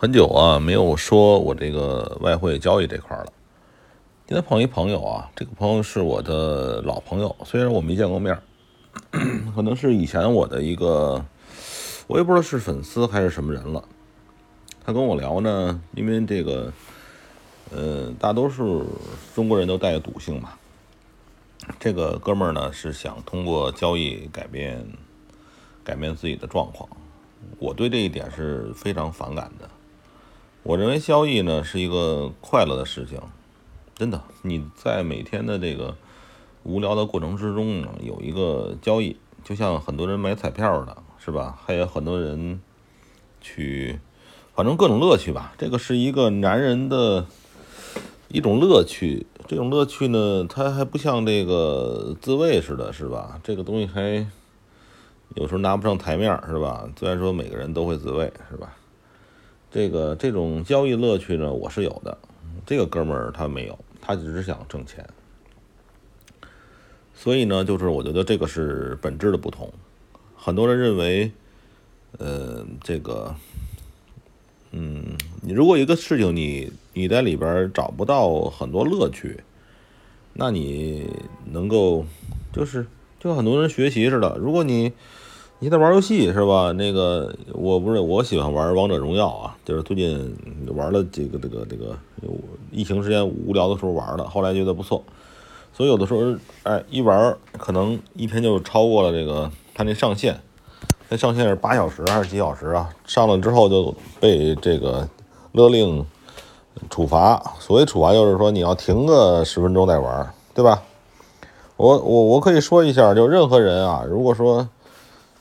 很久啊，没有说我这个外汇交易这块了。今天碰一朋友啊，这个朋友是我的老朋友，虽然我没见过面，可能是以前我的一个，我也不知道是粉丝还是什么人了。他跟我聊呢，因为这个，呃，大多数中国人都带有赌性嘛。这个哥们儿呢是想通过交易改变改变自己的状况，我对这一点是非常反感的。我认为交易呢是一个快乐的事情，真的。你在每天的这个无聊的过程之中呢，有一个交易，就像很多人买彩票的，是吧？还有很多人去，反正各种乐趣吧。这个是一个男人的一种乐趣，这种乐趣呢，它还不像这个自慰似的，是吧？这个东西还有时候拿不上台面，是吧？虽然说每个人都会自慰，是吧？这个这种交易乐趣呢，我是有的。这个哥们儿他没有，他只是想挣钱。所以呢，就是我觉得这个是本质的不同。很多人认为，呃，这个，嗯，你如果一个事情你你在里边找不到很多乐趣，那你能够就是就很多人学习似的，如果你你在玩游戏是吧？那个我不是我喜欢玩王者荣耀啊，就是最近玩了这个这个这个疫情时间无聊的时候玩的，后来觉得不错，所以有的时候哎一玩可能一天就超过了这个他那上限，那上限是八小时还是几小时啊？上了之后就被这个勒令处罚，所谓处罚就是说你要停个十分钟再玩，对吧？我我我可以说一下，就任何人啊，如果说。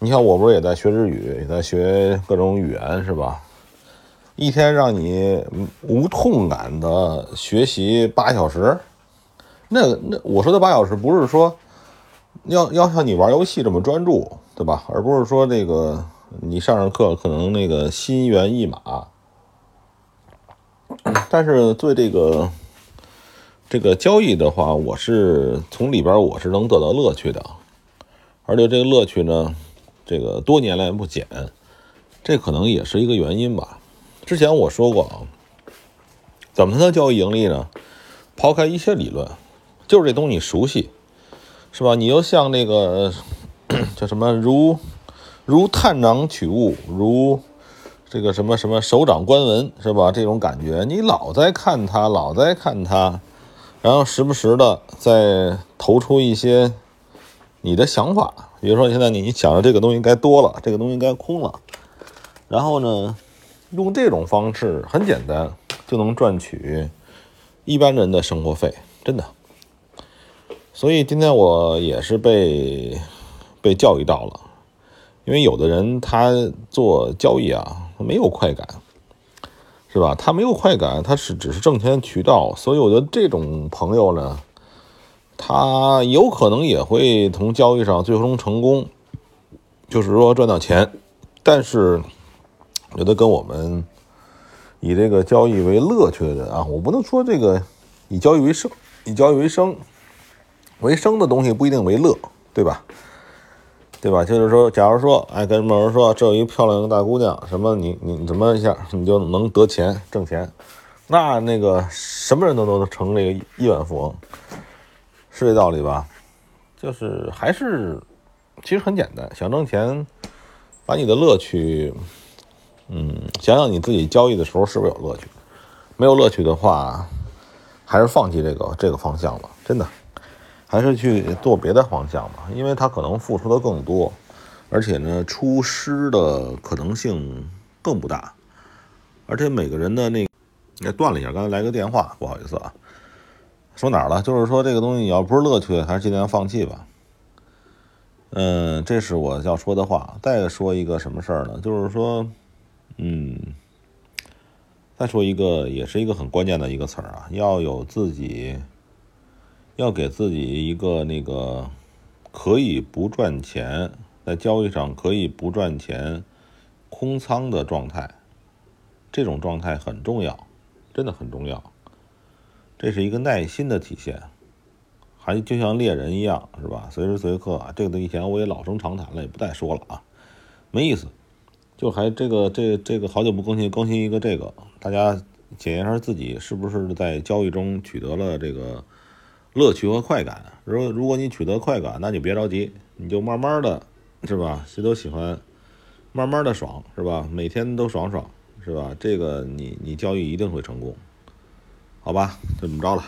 你像，我不是也在学日语，也在学各种语言，是吧？一天让你无痛感的学习八小时，那那我说的八小时不是说要要像你玩游戏这么专注，对吧？而不是说这个你上上课可能那个心猿意马，但是对这个这个交易的话，我是从里边我是能得到乐趣的，而且这个乐趣呢。这个多年来不减，这可能也是一个原因吧。之前我说过啊，怎么才能交易盈利呢？抛开一些理论，就是这东西你熟悉，是吧？你又像那个 叫什么，如如探囊取物，如这个什么什么手掌观文，是吧？这种感觉，你老在看它，老在看它，然后时不时的再投出一些。你的想法，比如说现在你你想着这个东西该多了，这个东西该空了，然后呢，用这种方式很简单就能赚取一般人的生活费，真的。所以今天我也是被被教育到了，因为有的人他做交易啊他没有快感，是吧？他没有快感，他是只是挣钱渠道，所以我觉得这种朋友呢。他有可能也会从交易上最终成功，就是说赚到钱，但是有的跟我们以这个交易为乐趣的人啊，我不能说这个以交易为生，以交易为生为生的东西不一定为乐，对吧？对吧？就是说，假如说，哎，跟某人说这有一漂亮的大姑娘，什么你你怎么一下你就能得钱挣钱，那那个什么人都能成这个亿万富翁。是这道理吧？就是还是，其实很简单，想挣钱，把你的乐趣，嗯，想想你自己交易的时候是不是有乐趣？没有乐趣的话，还是放弃这个这个方向吧。真的，还是去做别的方向吧，因为他可能付出的更多，而且呢，出师的可能性更不大。而且每个人的那，那断了一下，刚才来个电话，不好意思啊。说哪儿了？就是说这个东西，你要不是乐趣，还是尽量放弃吧。嗯，这是我要说的话。再说一个什么事儿呢？就是说，嗯，再说一个，也是一个很关键的一个词儿啊，要有自己，要给自己一个那个可以不赚钱，在交易上可以不赚钱，空仓的状态。这种状态很重要，真的很重要。这是一个耐心的体现，还就像猎人一样，是吧？随时随刻啊，这个东西以前我也老生常谈了，也不再说了啊，没意思。就还这个这这个好久不更新，更新一个这个，大家检验一下自己是不是在交易中取得了这个乐趣和快感。如果如果你取得快感，那你别着急，你就慢慢的，是吧？谁都喜欢慢慢的爽，是吧？每天都爽爽，是吧？这个你你交易一定会成功，好吧？就这么着了。